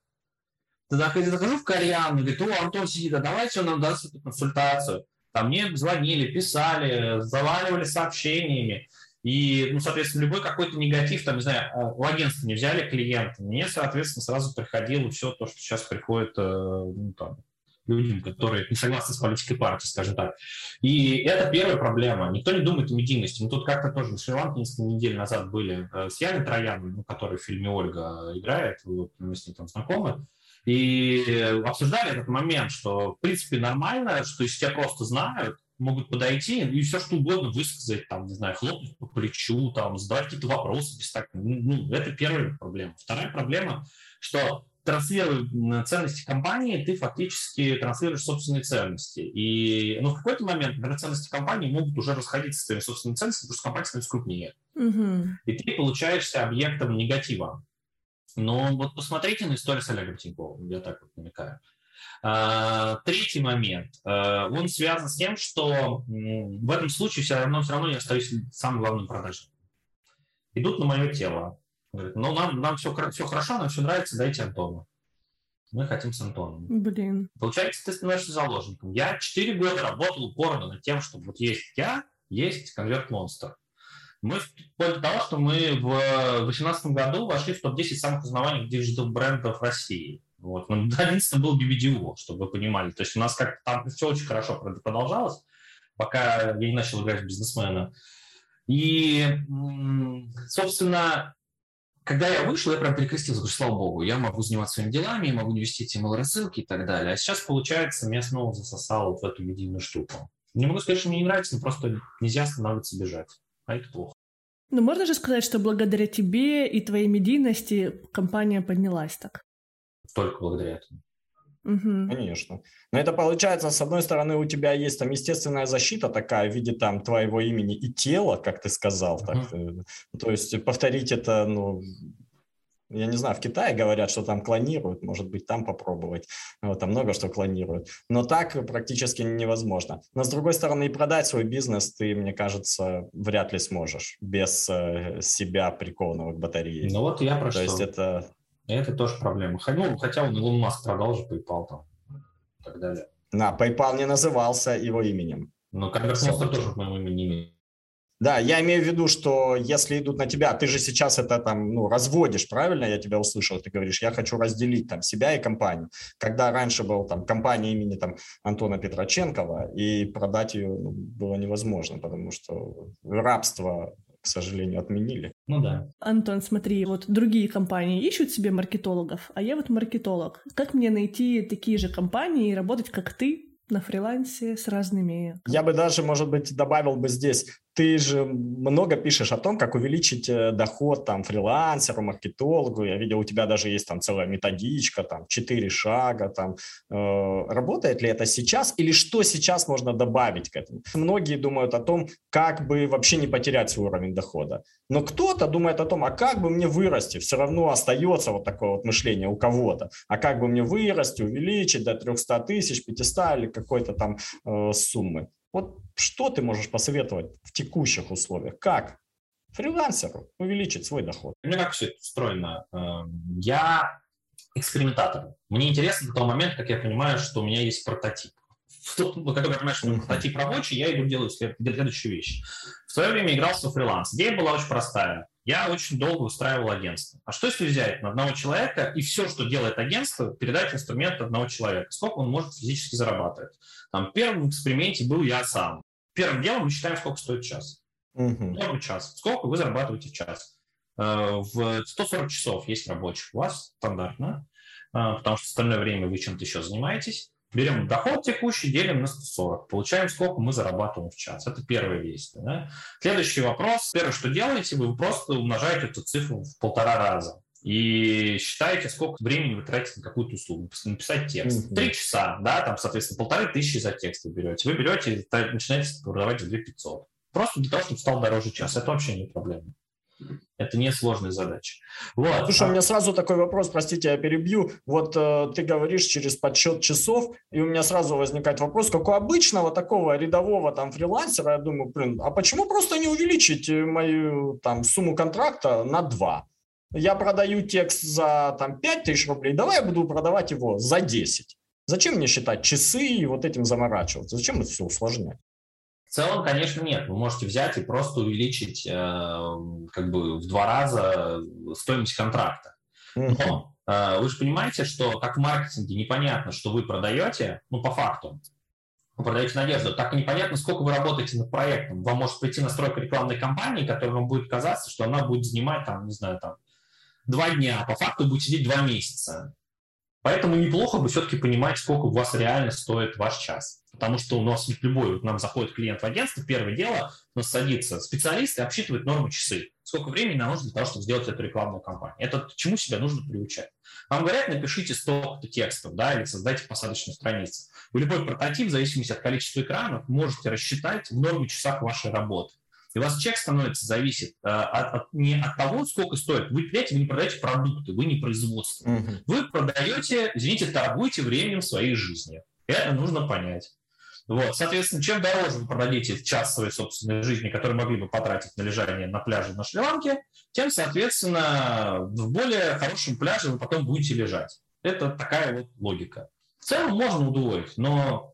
Я захожу в кальян, говорит, о, Антон сидит, а давайте он нам даст эту консультацию. Там мне звонили, писали, заваливали сообщениями. И, ну, соответственно, любой какой-то негатив, там, не знаю, а, у агентства не взяли клиента, мне, соответственно, сразу приходило все то, что сейчас приходит э, ну, там, людям, которые не согласны с политикой партии, скажем так. И это первая проблема. Никто не думает о медийности. Мы тут как-то тоже на Шри-Ланке несколько недель назад были э, с Яной Трояновой, ну, которая в фильме «Ольга» играет, вот, мы с ней там знакомы. И обсуждали этот момент, что, в принципе, нормально, что если тебя просто знают, могут подойти и все что угодно высказать, там, не знаю, хлопнуть по плечу, там, задать какие-то вопросы без так. Ну, ну, это первая проблема. Вторая проблема, что транслируя ценности компании, ты фактически транслируешь собственные ценности. И ну, в какой-то момент, например, ценности компании могут уже расходиться с твоими собственными ценностями, потому что компания становится крупнее. Угу. И ты получаешься объектом негатива. Но вот посмотрите на историю с Олегом Тиньковым, я так вот намекаю. А, третий момент, а, он связан с тем, что в этом случае все равно, все равно я остаюсь самым главным продажником. Идут на мое тело, Говорит, ну, нам, нам все, все хорошо, нам все нравится, дайте Антону. Мы хотим с Антоном. Блин. Получается, ты становишься заложником. Я 4 года работал упорно над тем, что вот есть я, есть Convert Monster. Мы вплоть до того, что мы в 2018 году вошли в топ-10 самых узнаваемых digital-брендов России. Вот. Но 11 был BBDO, чтобы вы понимали. То есть у нас как там все очень хорошо продолжалось, пока я не начал играть в бизнесмена. И, собственно, когда я вышел, я прям перекрестился, говорю, слава богу, я могу заниматься своими делами, я могу не вести email-рассылки и так далее. А сейчас, получается, меня снова засосало вот в эту медийную штуку. Не могу сказать, что мне не нравится, но просто нельзя останавливаться бежать. А это плохо. Ну, можно же сказать, что благодаря тебе и твоей медийности компания поднялась так? Только благодаря этому. Угу. Конечно. Но это получается, с одной стороны, у тебя есть там естественная защита такая в виде там твоего имени и тела, как ты сказал. Угу. Так, то есть повторить это, ну, я не знаю, в Китае говорят, что там клонируют, может быть, там попробовать. Вот, там много что клонируют. Но так практически невозможно. Но, с другой стороны, и продать свой бизнес ты, мне кажется, вряд ли сможешь без э, себя прикованного к батарее. Ну вот я про То есть это это тоже проблема. Ну, хотя он Илон Маск продал же PayPal там и так далее. На, PayPal не назывался его именем. Но Конверт-монстр тоже, по моему имени да, я имею в виду, что если идут на тебя, ты же сейчас это там, ну, разводишь, правильно я тебя услышал? Ты говоришь, я хочу разделить там себя и компанию. Когда раньше был там компания имени там Антона Петроченкова, и продать ее ну, было невозможно, потому что рабство к сожалению, отменили. Ну да. Антон, смотри, вот другие компании ищут себе маркетологов, а я вот маркетолог. Как мне найти такие же компании и работать, как ты, на фрилансе с разными... Я бы даже, может быть, добавил бы здесь ты же много пишешь о том, как увеличить э, доход там фрилансеру, маркетологу. Я видел, у тебя даже есть там целая методичка, там четыре шага. Там. Э, работает ли это сейчас или что сейчас можно добавить к этому? Многие думают о том, как бы вообще не потерять свой уровень дохода. Но кто-то думает о том, а как бы мне вырасти? Все равно остается вот такое вот мышление у кого-то. А как бы мне вырасти, увеличить до 300 тысяч, 500 или какой-то там э, суммы? Вот что ты можешь посоветовать в текущих условиях? Как фрилансеру увеличить свой доход? У меня как все это устроено? Эм, я экспериментатор. Мне интересно до того момента, как я понимаю, что у меня есть прототип. В тот, когда я понимаю, что uh-huh. прототип рабочий, я иду делаю следующую вещь. В свое время игрался в фриланс. Идея была очень простая. Я очень долго устраивал агентство. А что если взять на одного человека и все, что делает агентство, передать инструмент одного человека? Сколько он может физически зарабатывать? Там, первым в эксперименте был я сам. Первым делом мы считаем, сколько стоит час. Угу. Час. Сколько вы зарабатываете в час? Э, в 140 часов есть рабочих у вас стандартно, э, потому что остальное время вы чем-то еще занимаетесь. Берем доход текущий, делим на 140. Получаем, сколько мы зарабатываем в час. Это первое действие. Да? Следующий вопрос. Первое, что делаете, вы просто умножаете эту цифру в полтора раза и считаете, сколько времени вы тратите на какую-то услугу, написать текст. Три mm-hmm. часа, да, там, соответственно, полторы тысячи за текст вы берете. Вы берете и начинаете продавать за 2 500. Просто для того, чтобы стал дороже час. Это вообще не проблема. Это не сложная задача. Вот. Слушай, у меня сразу такой вопрос, простите, я перебью. Вот э, ты говоришь через подсчет часов, и у меня сразу возникает вопрос, как у обычного такого рядового там фрилансера, я думаю, блин, а почему просто не увеличить мою там сумму контракта на 2? я продаю текст за там, 5 тысяч рублей, давай я буду продавать его за 10. Зачем мне считать часы и вот этим заморачиваться? Зачем это все усложнять? В целом, конечно, нет. Вы можете взять и просто увеличить э, как бы в два раза стоимость контракта. Но э, вы же понимаете, что как в маркетинге непонятно, что вы продаете, ну, по факту, вы продаете надежду, так и непонятно, сколько вы работаете над проектом. Вам может прийти настройка рекламной кампании, которая вам будет казаться, что она будет занимать, там, не знаю, там, два дня, а по факту будет сидеть два месяца. Поэтому неплохо бы все-таки понимать, сколько у вас реально стоит ваш час. Потому что у нас ведь любой, вот нам заходит клиент в агентство, первое дело, у нас садится специалист и обсчитывает норму часы. Сколько времени нам нужно для того, чтобы сделать эту рекламную кампанию. Это чему себя нужно приучать. Вам говорят, напишите столько-то текстов, да, или создайте посадочную страницу. Вы любой прототип, в зависимости от количества экранов, можете рассчитать в норме часах вашей работы. И у вас чек становится зависит э, от, от, не от того, сколько стоит. Вы, понимаете, вы не продаете продукты, вы не производство. Угу. Вы продаете, извините, торгуете временем своей жизни. Это нужно понять. Вот, соответственно, чем дороже вы продадите час своей собственной жизни, который могли бы потратить на лежание на пляже на Шри-Ланке, тем, соответственно, в более хорошем пляже вы потом будете лежать. Это такая вот логика. В целом можно удвоить, но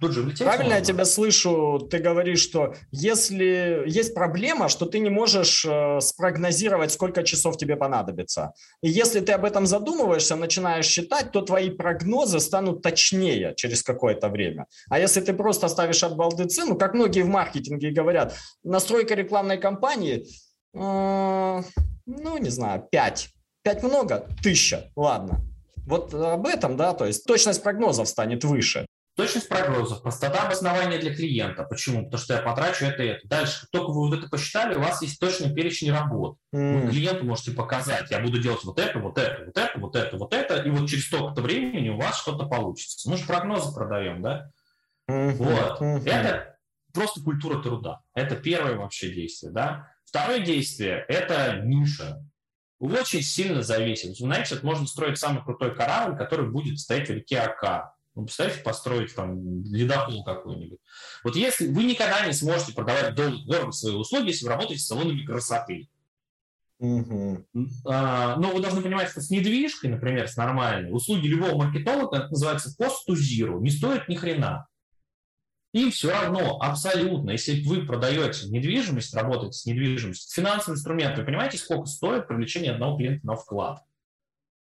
Тут же влететь Правильно можно. я тебя слышу? Ты говоришь, что если есть проблема, что ты не можешь э, спрогнозировать, сколько часов тебе понадобится. И если ты об этом задумываешься, начинаешь считать, то твои прогнозы станут точнее через какое-то время. А если ты просто ставишь от балды цену, как многие в маркетинге говорят, настройка рекламной кампании, э, ну, не знаю, 5. 5 много? Тысяча. Ладно. Вот об этом, да, то есть точность прогнозов станет выше. Точность прогнозов, простота обоснования для клиента. Почему? Потому что я потрачу это и это. Дальше, только вы вот это посчитали, у вас есть точный перечень работ. Mm. Вы клиенту можете показать, я буду делать вот это, вот это, вот это, вот это, вот это, и вот через столько-то времени у вас что-то получится. Мы же прогнозы продаем, да? Mm-hmm. Вот. Mm-hmm. Это просто культура труда. Это первое вообще действие, да? Второе действие – это ниша. Очень сильно зависит. Знаете, это можно строить самый крутой корабль, который будет стоять в реке Ака ну, представьте, построить там ледохол какой-нибудь. Вот если вы никогда не сможете продавать дорого свои услуги, если вы работаете с салонами красоты. Угу. А, но вы должны понимать, что с недвижкой, например, с нормальной, услуги любого маркетолога, это называется cost to zero, не стоит ни хрена. Им все равно, абсолютно, если вы продаете недвижимость, работаете с недвижимостью, финансовый инструмент, вы понимаете, сколько стоит привлечение одного клиента на вклад?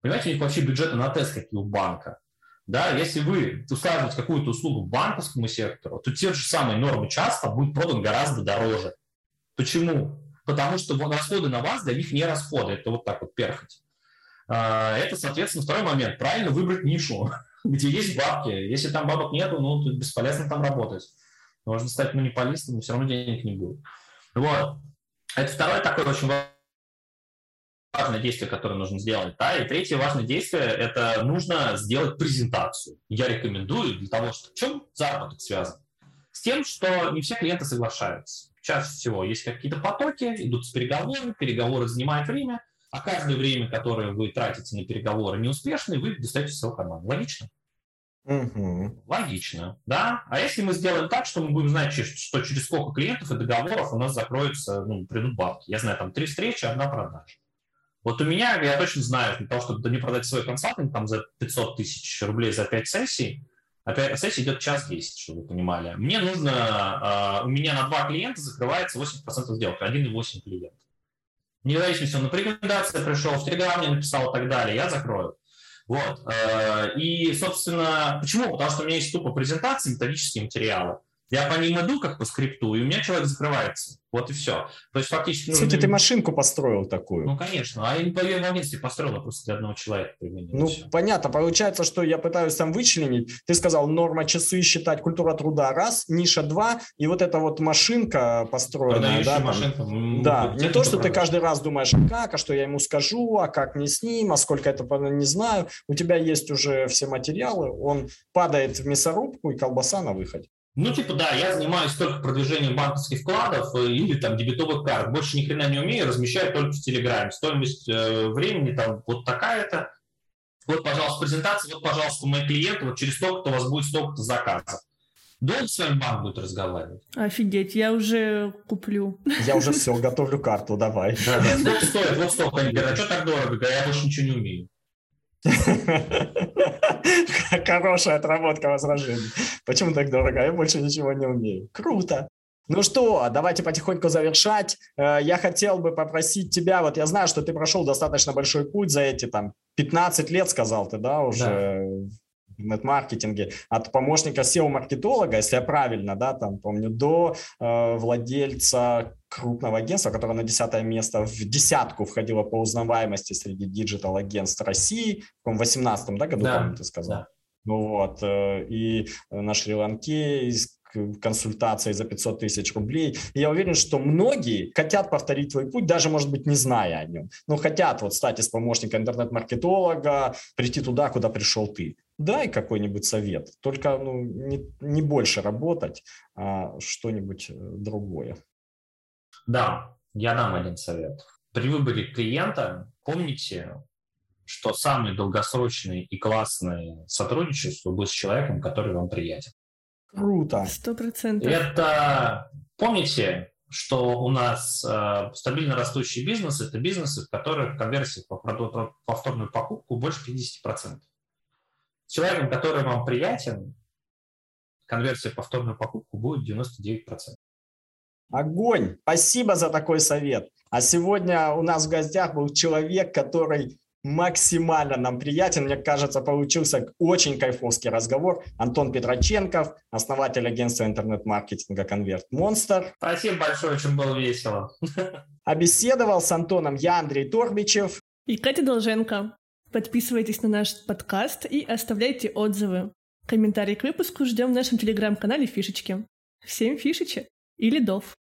Понимаете, у них вообще бюджеты на тест, какие у банка. Да, если вы устраиваете какую-то услугу банковскому сектору, то те же самые нормы часто будут продан гораздо дороже. Почему? Потому что расходы на вас для них не расходы. Это вот так вот перхоть. А, это, соответственно, второй момент. Правильно выбрать нишу, где есть бабки. Если там бабок нету, ну, то бесполезно там работать. Можно стать монополистом, но все равно денег не будет. Вот. Это второй такой очень важное действие, которое нужно сделать. Да? И третье важное действие – это нужно сделать презентацию. Я рекомендую для того, что в чем заработок связан? С тем, что не все клиенты соглашаются. Чаще всего есть какие-то потоки, идут с переговоры, переговоры занимают время, а каждое время, которое вы тратите на переговоры неуспешные, вы достаете свою карман. Логично? Угу. Логично, да. А если мы сделаем так, что мы будем знать, что через сколько клиентов и договоров у нас закроются, ну, придут бабки. Я знаю, там три встречи, одна продажа. Вот у меня, я точно знаю, для того, чтобы не продать свой консалтинг там за 500 тысяч рублей за 5 сессий, а 5 сессий идет час 10, чтобы вы понимали. Мне нужно, uh, у меня на два клиента закрывается 80% сделок, 1,8 клиента. Независимо, он на рекомендации пришел, в Телеграме написал и так далее, я закрою. Вот. Э, и, собственно, почему? Потому что у меня есть тупо презентации, методические материалы. Я по ним иду как по скрипту, и у меня человек закрывается. Вот и все. То есть фактически... Кстати, нужно... ты машинку построил такую. Ну, конечно. А я не по агентстве построил, а просто для одного человека применил. Ну, все. понятно. Получается, что я пытаюсь там вычленить. Ты сказал, норма часы считать, культура труда раз, ниша два, и вот эта вот машинка построенная. Да, машинка. Там, да, не то, что ты каждый раз думаешь, а как, а что я ему скажу, а как не с ним, а сколько это, не знаю. У тебя есть уже все материалы, он падает в мясорубку, и колбаса на выходе. Ну, типа, да, я занимаюсь только продвижением банковских вкладов э, или там дебетовых карт. Больше ни хрена не умею, размещаю только в Телеграме. Стоимость э, времени там вот такая-то. Вот, пожалуйста, презентация, вот, пожалуйста, мои клиенты, вот через столько-то у вас будет столько-то заказов. Долго с вами банк будет разговаривать? Офигеть, я уже куплю. Я уже все, готовлю карту, давай. Да, да, сколько стоит, вот столько. Они говорят, а что так дорого? Я больше ничего не умею. Хорошая отработка возражений. Почему так дорого? Я больше ничего не умею. Круто. Ну что, давайте потихоньку завершать. Э, я хотел бы попросить тебя, вот я знаю, что ты прошел достаточно большой путь за эти там 15 лет, сказал ты, да, уже да интернет-маркетинге от помощника SEO-маркетолога, если я правильно, да, там помню, до э, владельца крупного агентства, которое на десятое место в десятку входило по узнаваемости среди digital-агентств России, в 18 да, году, да, ты сказал? Да. Ну вот, э, и на Шри-Ланке консультации за 500 тысяч рублей. И я уверен, что многие хотят повторить твой путь, даже, может быть, не зная о нем. Но хотят вот стать из помощника интернет-маркетолога, прийти туда, куда пришел ты. Дай какой-нибудь совет, только ну, не, не больше работать, а что-нибудь э, другое. Да, я дам один совет. При выборе клиента помните, что самый долгосрочный и классный сотрудничество будет с человеком, который вам приятен. Круто. Сто процентов. Это, помните, что у нас э, стабильно растущий бизнес – это бизнесы, в которых конверсия по повторную покупку больше 50%. С человеком, который вам приятен, конверсия по повторную покупку будет 99%. Огонь! Спасибо за такой совет. А сегодня у нас в гостях был человек, который максимально нам приятен. Мне кажется, получился очень кайфовский разговор. Антон Петроченков, основатель агентства интернет-маркетинга «Конверт Монстр». Спасибо большое, очень было весело. Обеседовал с Антоном я, Андрей Торбичев. И Катя Долженко. Подписывайтесь на наш подкаст и оставляйте отзывы. Комментарии к выпуску ждем в нашем телеграм-канале «Фишечки». Всем фишечек и лидов!